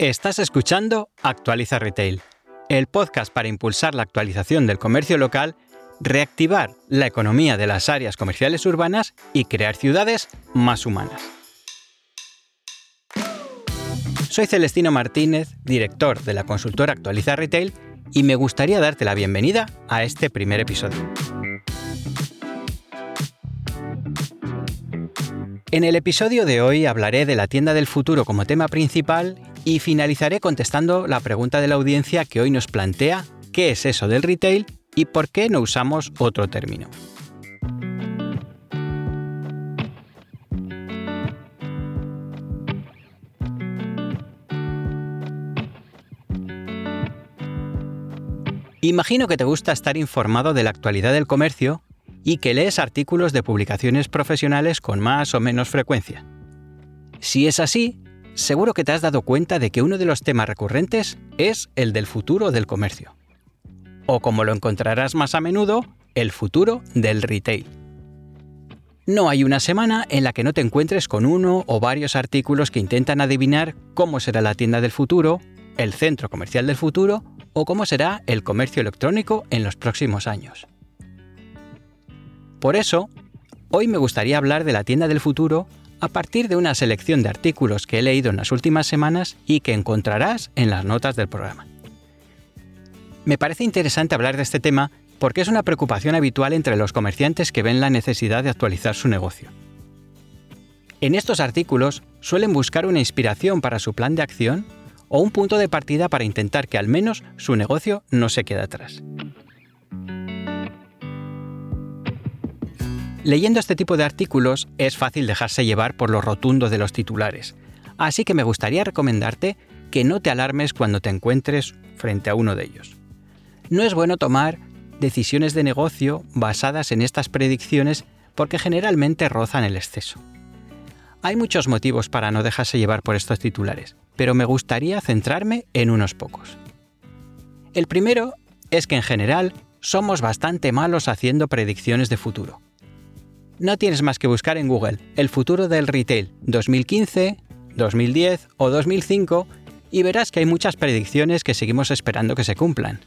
Estás escuchando Actualiza Retail, el podcast para impulsar la actualización del comercio local, reactivar la economía de las áreas comerciales urbanas y crear ciudades más humanas. Soy Celestino Martínez, director de la consultora Actualiza Retail, y me gustaría darte la bienvenida a este primer episodio. En el episodio de hoy hablaré de la tienda del futuro como tema principal y finalizaré contestando la pregunta de la audiencia que hoy nos plantea qué es eso del retail y por qué no usamos otro término. Imagino que te gusta estar informado de la actualidad del comercio y que lees artículos de publicaciones profesionales con más o menos frecuencia. Si es así, seguro que te has dado cuenta de que uno de los temas recurrentes es el del futuro del comercio. O como lo encontrarás más a menudo, el futuro del retail. No hay una semana en la que no te encuentres con uno o varios artículos que intentan adivinar cómo será la tienda del futuro, el centro comercial del futuro o cómo será el comercio electrónico en los próximos años. Por eso, hoy me gustaría hablar de la tienda del futuro a partir de una selección de artículos que he leído en las últimas semanas y que encontrarás en las notas del programa. Me parece interesante hablar de este tema porque es una preocupación habitual entre los comerciantes que ven la necesidad de actualizar su negocio. En estos artículos suelen buscar una inspiración para su plan de acción o un punto de partida para intentar que al menos su negocio no se quede atrás. Leyendo este tipo de artículos es fácil dejarse llevar por lo rotundo de los titulares, así que me gustaría recomendarte que no te alarmes cuando te encuentres frente a uno de ellos. No es bueno tomar decisiones de negocio basadas en estas predicciones porque generalmente rozan el exceso. Hay muchos motivos para no dejarse llevar por estos titulares, pero me gustaría centrarme en unos pocos. El primero es que en general somos bastante malos haciendo predicciones de futuro no tienes más que buscar en Google el futuro del retail 2015, 2010 o 2005 y verás que hay muchas predicciones que seguimos esperando que se cumplan.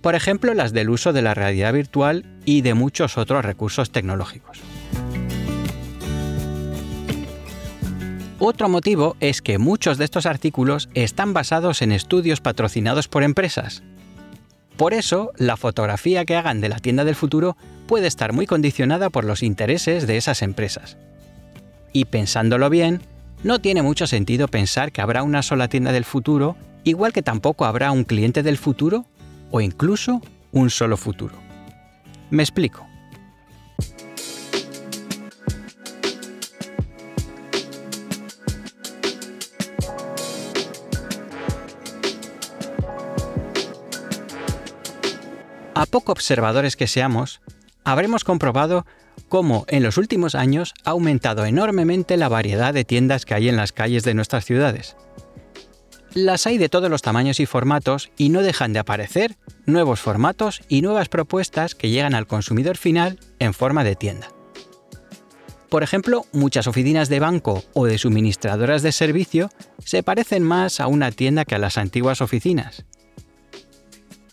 Por ejemplo, las del uso de la realidad virtual y de muchos otros recursos tecnológicos. Otro motivo es que muchos de estos artículos están basados en estudios patrocinados por empresas, por eso, la fotografía que hagan de la tienda del futuro puede estar muy condicionada por los intereses de esas empresas. Y pensándolo bien, no tiene mucho sentido pensar que habrá una sola tienda del futuro, igual que tampoco habrá un cliente del futuro o incluso un solo futuro. Me explico. A poco observadores que seamos, habremos comprobado cómo en los últimos años ha aumentado enormemente la variedad de tiendas que hay en las calles de nuestras ciudades. Las hay de todos los tamaños y formatos y no dejan de aparecer nuevos formatos y nuevas propuestas que llegan al consumidor final en forma de tienda. Por ejemplo, muchas oficinas de banco o de suministradoras de servicio se parecen más a una tienda que a las antiguas oficinas.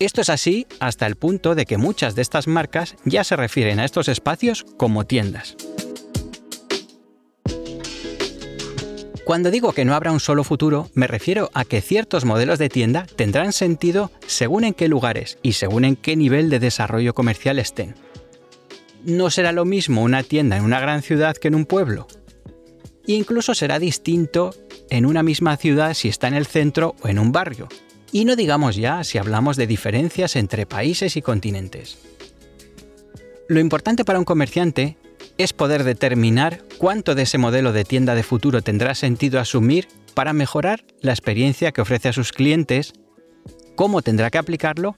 Esto es así hasta el punto de que muchas de estas marcas ya se refieren a estos espacios como tiendas. Cuando digo que no habrá un solo futuro, me refiero a que ciertos modelos de tienda tendrán sentido según en qué lugares y según en qué nivel de desarrollo comercial estén. No será lo mismo una tienda en una gran ciudad que en un pueblo. incluso será distinto en una misma ciudad si está en el centro o en un barrio, y no digamos ya si hablamos de diferencias entre países y continentes. Lo importante para un comerciante es poder determinar cuánto de ese modelo de tienda de futuro tendrá sentido asumir para mejorar la experiencia que ofrece a sus clientes, cómo tendrá que aplicarlo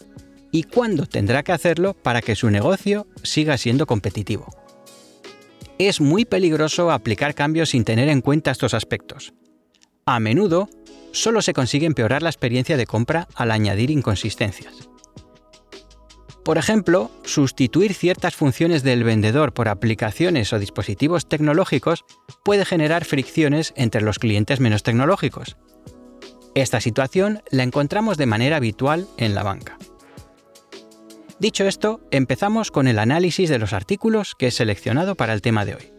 y cuándo tendrá que hacerlo para que su negocio siga siendo competitivo. Es muy peligroso aplicar cambios sin tener en cuenta estos aspectos. A menudo solo se consigue empeorar la experiencia de compra al añadir inconsistencias. Por ejemplo, sustituir ciertas funciones del vendedor por aplicaciones o dispositivos tecnológicos puede generar fricciones entre los clientes menos tecnológicos. Esta situación la encontramos de manera habitual en la banca. Dicho esto, empezamos con el análisis de los artículos que he seleccionado para el tema de hoy.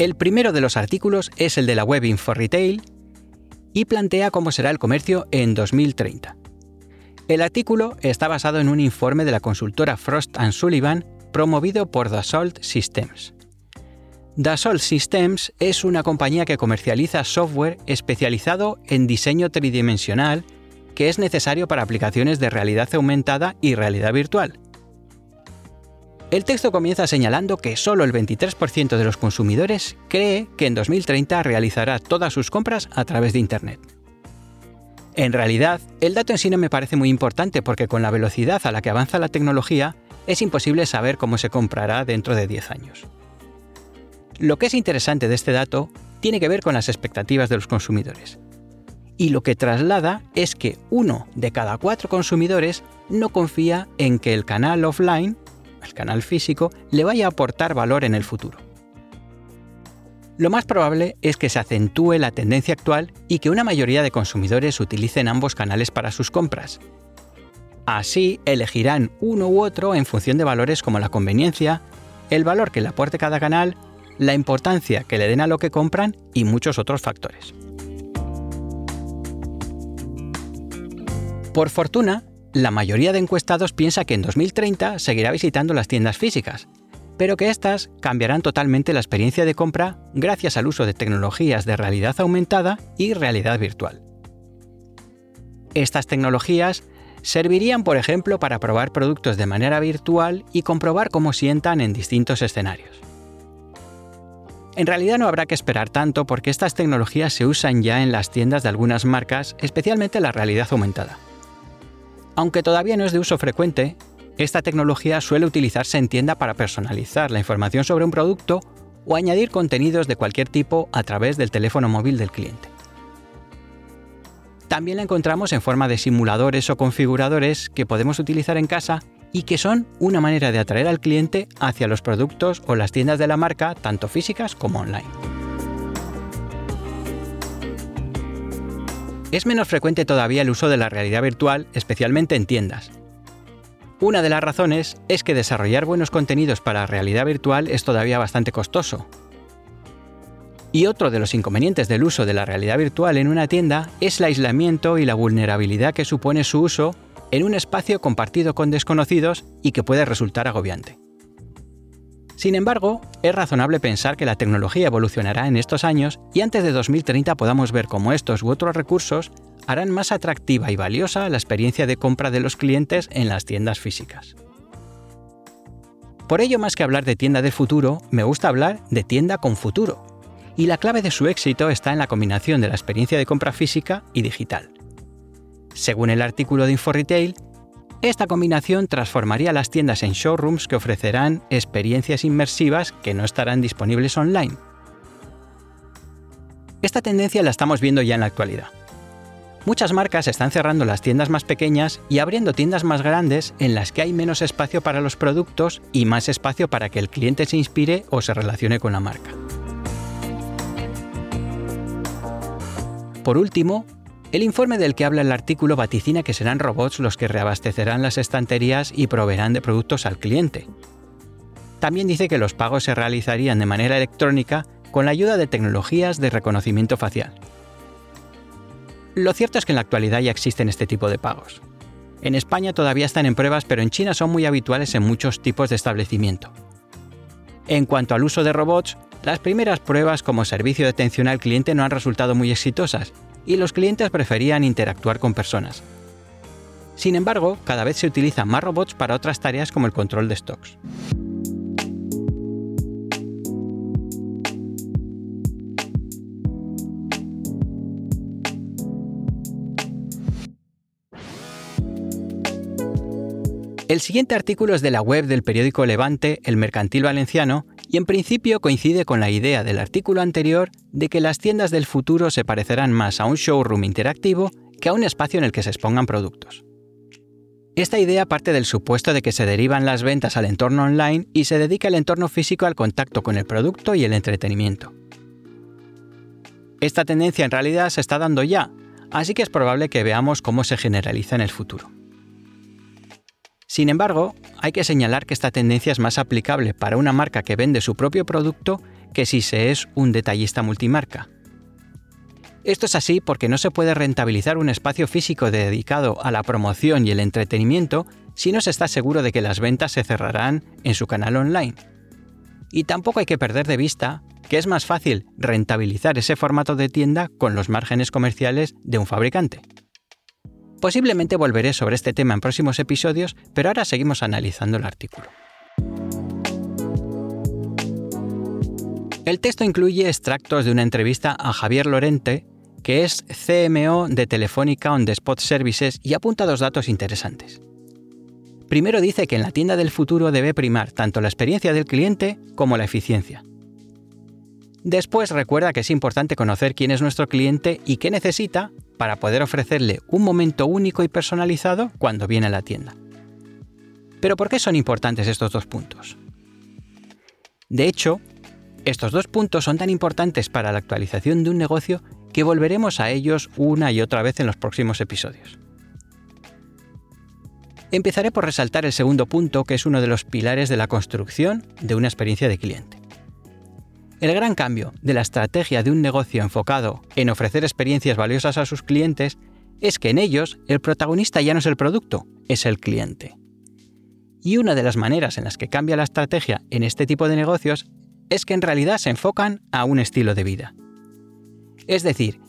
El primero de los artículos es el de la web Info Retail y plantea cómo será el comercio en 2030. El artículo está basado en un informe de la consultora Frost ⁇ Sullivan promovido por Dassault Systems. Dassault Systems es una compañía que comercializa software especializado en diseño tridimensional que es necesario para aplicaciones de realidad aumentada y realidad virtual el texto comienza señalando que solo el 23% de los consumidores cree que en 2030 realizará todas sus compras a través de Internet. En realidad, el dato en sí no me parece muy importante porque con la velocidad a la que avanza la tecnología es imposible saber cómo se comprará dentro de 10 años. Lo que es interesante de este dato tiene que ver con las expectativas de los consumidores. Y lo que traslada es que uno de cada cuatro consumidores no confía en que el canal offline el canal físico, le vaya a aportar valor en el futuro. Lo más probable es que se acentúe la tendencia actual y que una mayoría de consumidores utilicen ambos canales para sus compras. Así elegirán uno u otro en función de valores como la conveniencia, el valor que le aporte cada canal, la importancia que le den a lo que compran y muchos otros factores. Por fortuna, la mayoría de encuestados piensa que en 2030 seguirá visitando las tiendas físicas, pero que éstas cambiarán totalmente la experiencia de compra gracias al uso de tecnologías de realidad aumentada y realidad virtual. Estas tecnologías servirían, por ejemplo, para probar productos de manera virtual y comprobar cómo sientan en distintos escenarios. En realidad no habrá que esperar tanto porque estas tecnologías se usan ya en las tiendas de algunas marcas, especialmente la realidad aumentada. Aunque todavía no es de uso frecuente, esta tecnología suele utilizarse en tienda para personalizar la información sobre un producto o añadir contenidos de cualquier tipo a través del teléfono móvil del cliente. También la encontramos en forma de simuladores o configuradores que podemos utilizar en casa y que son una manera de atraer al cliente hacia los productos o las tiendas de la marca, tanto físicas como online. Es menos frecuente todavía el uso de la realidad virtual, especialmente en tiendas. Una de las razones es que desarrollar buenos contenidos para realidad virtual es todavía bastante costoso. Y otro de los inconvenientes del uso de la realidad virtual en una tienda es el aislamiento y la vulnerabilidad que supone su uso en un espacio compartido con desconocidos y que puede resultar agobiante. Sin embargo, es razonable pensar que la tecnología evolucionará en estos años y antes de 2030 podamos ver cómo estos u otros recursos harán más atractiva y valiosa la experiencia de compra de los clientes en las tiendas físicas. Por ello, más que hablar de tienda del futuro, me gusta hablar de tienda con futuro. Y la clave de su éxito está en la combinación de la experiencia de compra física y digital. Según el artículo de InfoRetail, esta combinación transformaría las tiendas en showrooms que ofrecerán experiencias inmersivas que no estarán disponibles online. Esta tendencia la estamos viendo ya en la actualidad. Muchas marcas están cerrando las tiendas más pequeñas y abriendo tiendas más grandes en las que hay menos espacio para los productos y más espacio para que el cliente se inspire o se relacione con la marca. Por último, el informe del que habla el artículo vaticina que serán robots los que reabastecerán las estanterías y proveerán de productos al cliente. También dice que los pagos se realizarían de manera electrónica con la ayuda de tecnologías de reconocimiento facial. Lo cierto es que en la actualidad ya existen este tipo de pagos. En España todavía están en pruebas, pero en China son muy habituales en muchos tipos de establecimiento. En cuanto al uso de robots, las primeras pruebas como servicio de atención al cliente no han resultado muy exitosas, y los clientes preferían interactuar con personas. Sin embargo, cada vez se utilizan más robots para otras tareas como el control de stocks. El siguiente artículo es de la web del periódico Levante, El Mercantil Valenciano, y en principio coincide con la idea del artículo anterior de que las tiendas del futuro se parecerán más a un showroom interactivo que a un espacio en el que se expongan productos. Esta idea parte del supuesto de que se derivan las ventas al entorno online y se dedica el entorno físico al contacto con el producto y el entretenimiento. Esta tendencia en realidad se está dando ya, así que es probable que veamos cómo se generaliza en el futuro. Sin embargo, hay que señalar que esta tendencia es más aplicable para una marca que vende su propio producto que si se es un detallista multimarca. Esto es así porque no se puede rentabilizar un espacio físico dedicado a la promoción y el entretenimiento si no se está seguro de que las ventas se cerrarán en su canal online. Y tampoco hay que perder de vista que es más fácil rentabilizar ese formato de tienda con los márgenes comerciales de un fabricante. Posiblemente volveré sobre este tema en próximos episodios, pero ahora seguimos analizando el artículo. El texto incluye extractos de una entrevista a Javier Lorente, que es CMO de Telefónica On The Spot Services y apunta dos datos interesantes. Primero dice que en la tienda del futuro debe primar tanto la experiencia del cliente como la eficiencia. Después recuerda que es importante conocer quién es nuestro cliente y qué necesita para poder ofrecerle un momento único y personalizado cuando viene a la tienda. Pero ¿por qué son importantes estos dos puntos? De hecho, estos dos puntos son tan importantes para la actualización de un negocio que volveremos a ellos una y otra vez en los próximos episodios. Empezaré por resaltar el segundo punto, que es uno de los pilares de la construcción de una experiencia de cliente. El gran cambio de la estrategia de un negocio enfocado en ofrecer experiencias valiosas a sus clientes es que en ellos el protagonista ya no es el producto, es el cliente. Y una de las maneras en las que cambia la estrategia en este tipo de negocios es que en realidad se enfocan a un estilo de vida. Es decir,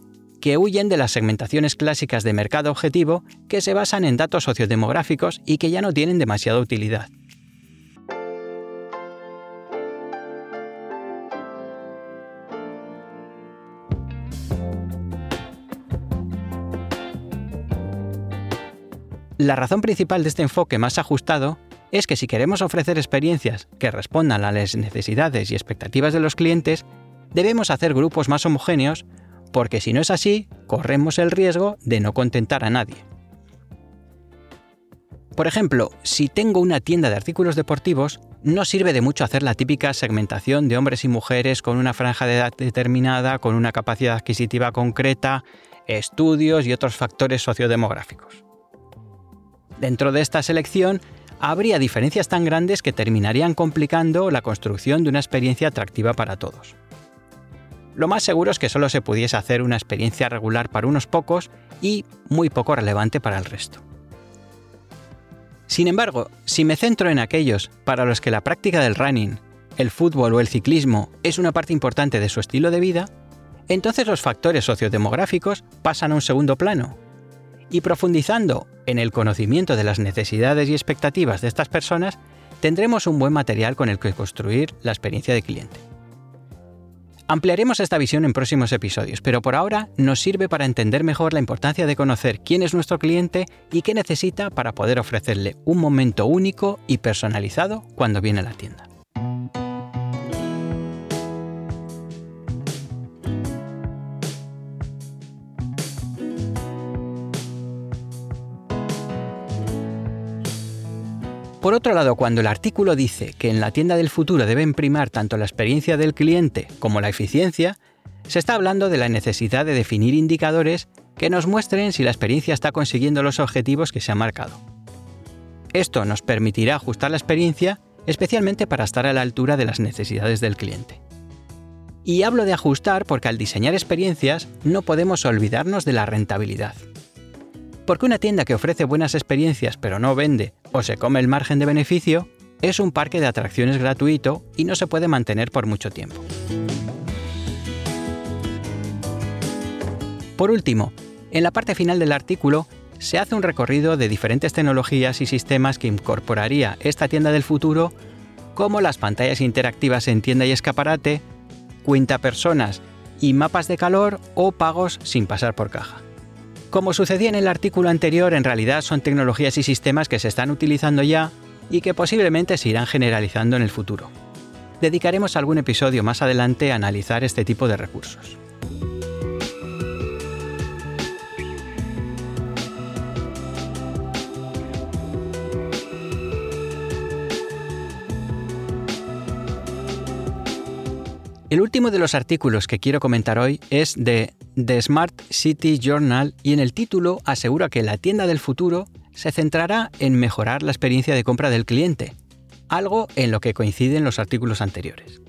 que huyen de las segmentaciones clásicas de mercado objetivo que se basan en datos sociodemográficos y que ya no tienen demasiada utilidad. La razón principal de este enfoque más ajustado es que si queremos ofrecer experiencias que respondan a las necesidades y expectativas de los clientes, debemos hacer grupos más homogéneos porque si no es así, corremos el riesgo de no contentar a nadie. Por ejemplo, si tengo una tienda de artículos deportivos, no sirve de mucho hacer la típica segmentación de hombres y mujeres con una franja de edad determinada, con una capacidad adquisitiva concreta, estudios y otros factores sociodemográficos. Dentro de esta selección, habría diferencias tan grandes que terminarían complicando la construcción de una experiencia atractiva para todos. Lo más seguro es que solo se pudiese hacer una experiencia regular para unos pocos y muy poco relevante para el resto. Sin embargo, si me centro en aquellos para los que la práctica del running, el fútbol o el ciclismo es una parte importante de su estilo de vida, entonces los factores sociodemográficos pasan a un segundo plano y profundizando en el conocimiento de las necesidades y expectativas de estas personas, tendremos un buen material con el que construir la experiencia de cliente. Ampliaremos esta visión en próximos episodios, pero por ahora nos sirve para entender mejor la importancia de conocer quién es nuestro cliente y qué necesita para poder ofrecerle un momento único y personalizado cuando viene a la tienda. Por otro lado, cuando el artículo dice que en la tienda del futuro deben primar tanto la experiencia del cliente como la eficiencia, se está hablando de la necesidad de definir indicadores que nos muestren si la experiencia está consiguiendo los objetivos que se han marcado. Esto nos permitirá ajustar la experiencia especialmente para estar a la altura de las necesidades del cliente. Y hablo de ajustar porque al diseñar experiencias no podemos olvidarnos de la rentabilidad. Porque una tienda que ofrece buenas experiencias pero no vende o se come el margen de beneficio es un parque de atracciones gratuito y no se puede mantener por mucho tiempo. Por último, en la parte final del artículo se hace un recorrido de diferentes tecnologías y sistemas que incorporaría esta tienda del futuro, como las pantallas interactivas en tienda y escaparate, cuenta personas y mapas de calor o pagos sin pasar por caja. Como sucedía en el artículo anterior, en realidad son tecnologías y sistemas que se están utilizando ya y que posiblemente se irán generalizando en el futuro. Dedicaremos algún episodio más adelante a analizar este tipo de recursos. El último de los artículos que quiero comentar hoy es de The Smart City Journal y en el título asegura que la tienda del futuro se centrará en mejorar la experiencia de compra del cliente, algo en lo que coinciden los artículos anteriores.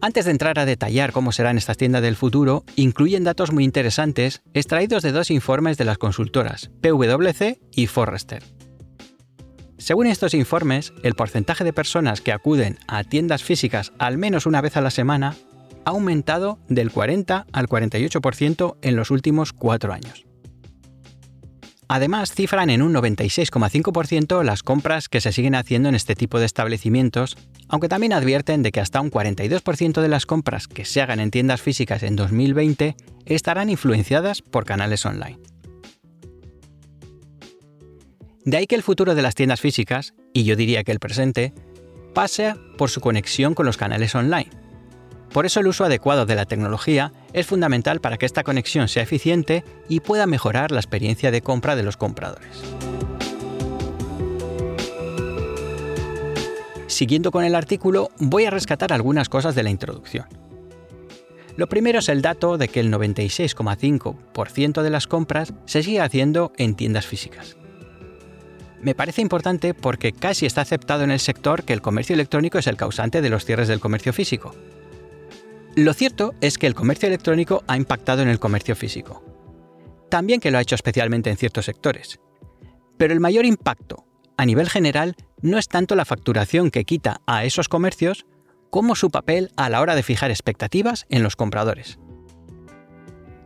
Antes de entrar a detallar cómo serán estas tiendas del futuro, incluyen datos muy interesantes extraídos de dos informes de las consultoras PwC y Forrester. Según estos informes, el porcentaje de personas que acuden a tiendas físicas al menos una vez a la semana ha aumentado del 40 al 48% en los últimos cuatro años. Además, cifran en un 96,5% las compras que se siguen haciendo en este tipo de establecimientos, aunque también advierten de que hasta un 42% de las compras que se hagan en tiendas físicas en 2020 estarán influenciadas por canales online. De ahí que el futuro de las tiendas físicas, y yo diría que el presente, pase por su conexión con los canales online. Por eso el uso adecuado de la tecnología es fundamental para que esta conexión sea eficiente y pueda mejorar la experiencia de compra de los compradores. Siguiendo con el artículo, voy a rescatar algunas cosas de la introducción. Lo primero es el dato de que el 96,5% de las compras se sigue haciendo en tiendas físicas me parece importante porque casi está aceptado en el sector que el comercio electrónico es el causante de los cierres del comercio físico. Lo cierto es que el comercio electrónico ha impactado en el comercio físico. También que lo ha hecho especialmente en ciertos sectores. Pero el mayor impacto, a nivel general, no es tanto la facturación que quita a esos comercios, como su papel a la hora de fijar expectativas en los compradores.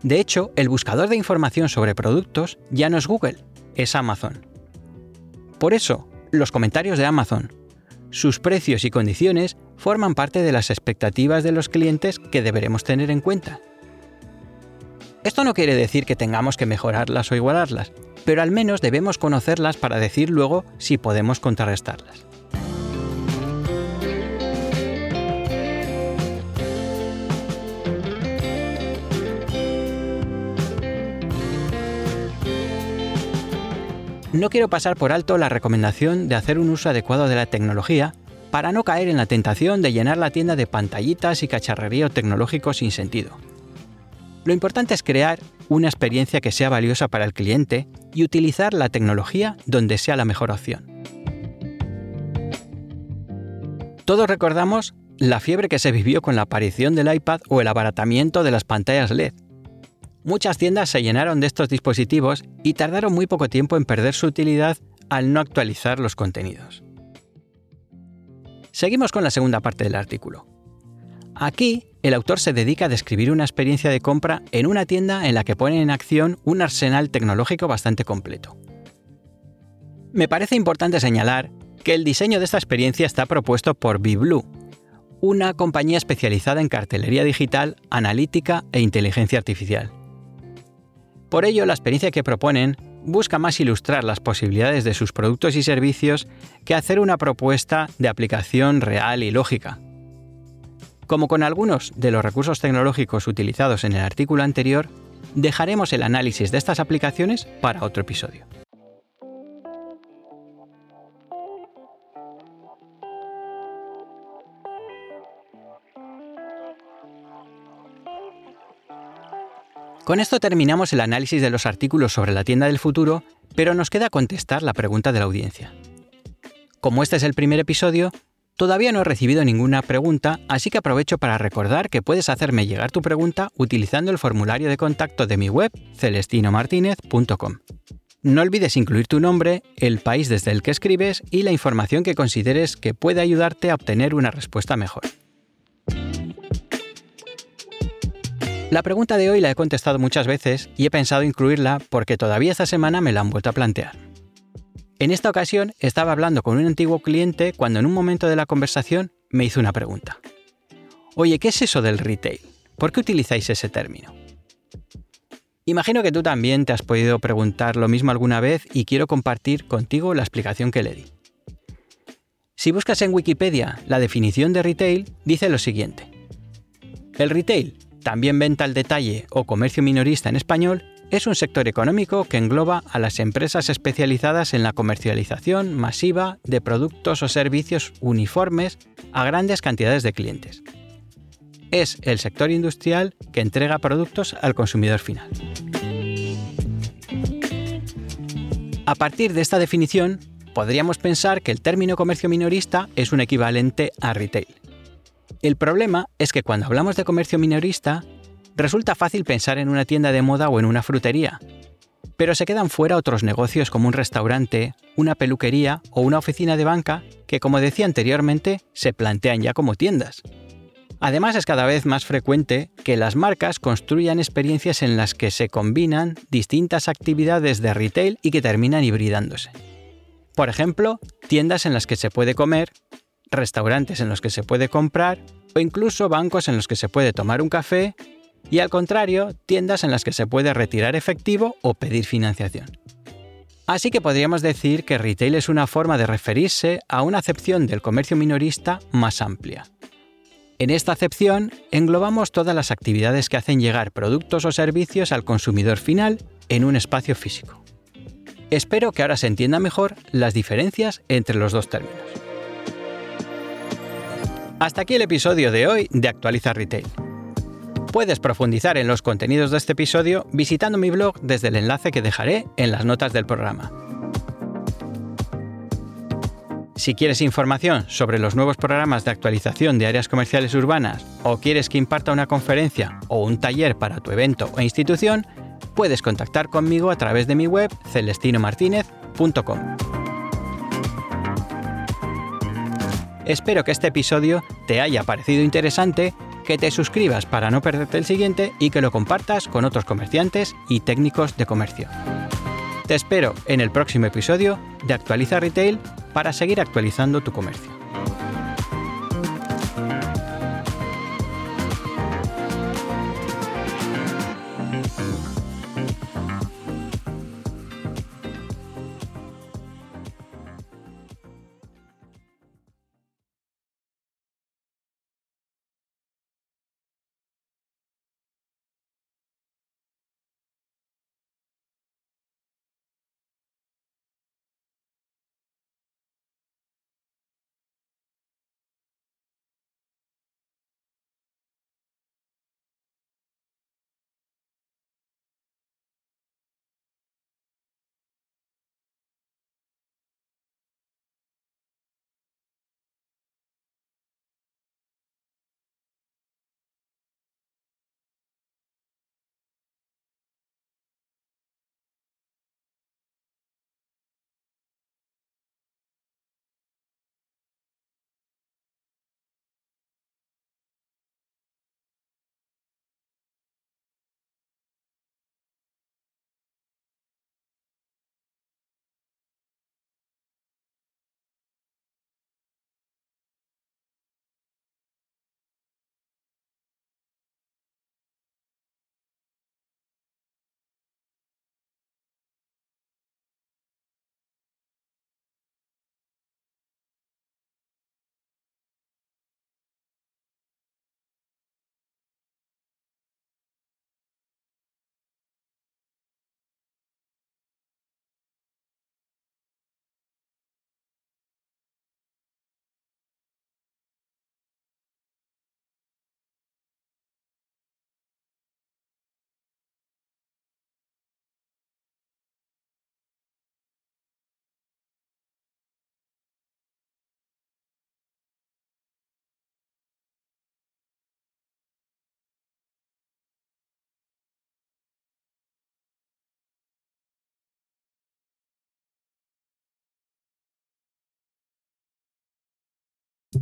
De hecho, el buscador de información sobre productos ya no es Google, es Amazon. Por eso, los comentarios de Amazon, sus precios y condiciones forman parte de las expectativas de los clientes que deberemos tener en cuenta. Esto no quiere decir que tengamos que mejorarlas o igualarlas, pero al menos debemos conocerlas para decir luego si podemos contrarrestarlas. No quiero pasar por alto la recomendación de hacer un uso adecuado de la tecnología para no caer en la tentación de llenar la tienda de pantallitas y cacharrerío tecnológico sin sentido. Lo importante es crear una experiencia que sea valiosa para el cliente y utilizar la tecnología donde sea la mejor opción. Todos recordamos la fiebre que se vivió con la aparición del iPad o el abaratamiento de las pantallas LED, Muchas tiendas se llenaron de estos dispositivos y tardaron muy poco tiempo en perder su utilidad al no actualizar los contenidos. Seguimos con la segunda parte del artículo. Aquí, el autor se dedica a describir una experiencia de compra en una tienda en la que pone en acción un arsenal tecnológico bastante completo. Me parece importante señalar que el diseño de esta experiencia está propuesto por BeBlue, una compañía especializada en cartelería digital, analítica e inteligencia artificial. Por ello, la experiencia que proponen busca más ilustrar las posibilidades de sus productos y servicios que hacer una propuesta de aplicación real y lógica. Como con algunos de los recursos tecnológicos utilizados en el artículo anterior, dejaremos el análisis de estas aplicaciones para otro episodio. Con esto terminamos el análisis de los artículos sobre la tienda del futuro, pero nos queda contestar la pregunta de la audiencia. Como este es el primer episodio, todavía no he recibido ninguna pregunta, así que aprovecho para recordar que puedes hacerme llegar tu pregunta utilizando el formulario de contacto de mi web celestinomartinez.com. No olvides incluir tu nombre, el país desde el que escribes y la información que consideres que puede ayudarte a obtener una respuesta mejor. La pregunta de hoy la he contestado muchas veces y he pensado incluirla porque todavía esta semana me la han vuelto a plantear. En esta ocasión estaba hablando con un antiguo cliente cuando en un momento de la conversación me hizo una pregunta. Oye, ¿qué es eso del retail? ¿Por qué utilizáis ese término? Imagino que tú también te has podido preguntar lo mismo alguna vez y quiero compartir contigo la explicación que le di. Si buscas en Wikipedia la definición de retail, dice lo siguiente. El retail también venta al detalle o comercio minorista en español, es un sector económico que engloba a las empresas especializadas en la comercialización masiva de productos o servicios uniformes a grandes cantidades de clientes. es el sector industrial que entrega productos al consumidor final. A partir de esta definición, podríamos pensar que el término comercio minorista es un equivalente a retail. El problema es que cuando hablamos de comercio minorista, resulta fácil pensar en una tienda de moda o en una frutería, pero se quedan fuera otros negocios como un restaurante, una peluquería o una oficina de banca que, como decía anteriormente, se plantean ya como tiendas. Además, es cada vez más frecuente que las marcas construyan experiencias en las que se combinan distintas actividades de retail y que terminan hibridándose. Por ejemplo, tiendas en las que se puede comer, restaurantes en los que se puede comprar o incluso bancos en los que se puede tomar un café y al contrario, tiendas en las que se puede retirar efectivo o pedir financiación. Así que podríamos decir que retail es una forma de referirse a una acepción del comercio minorista más amplia, en esta acepción englobamos todas las actividades que hacen llegar productos o servicios al consumidor final en un espacio físico. Espero que ahora se entienda mejor las diferencias entre los dos términos. Hasta aquí el episodio de hoy de Actualiza Retail. Puedes profundizar en los contenidos de este episodio visitando mi blog desde el enlace que dejaré en las notas del programa. Si quieres información sobre los nuevos programas de actualización de áreas comerciales urbanas o quieres que imparta una conferencia o un taller para tu evento o institución, puedes contactar conmigo a través de mi web celestinomartinez.com. Espero que este episodio te haya parecido interesante, que te suscribas para no perderte el siguiente y que lo compartas con otros comerciantes y técnicos de comercio. Te espero en el próximo episodio de Actualiza Retail para seguir actualizando tu comercio.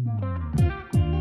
Música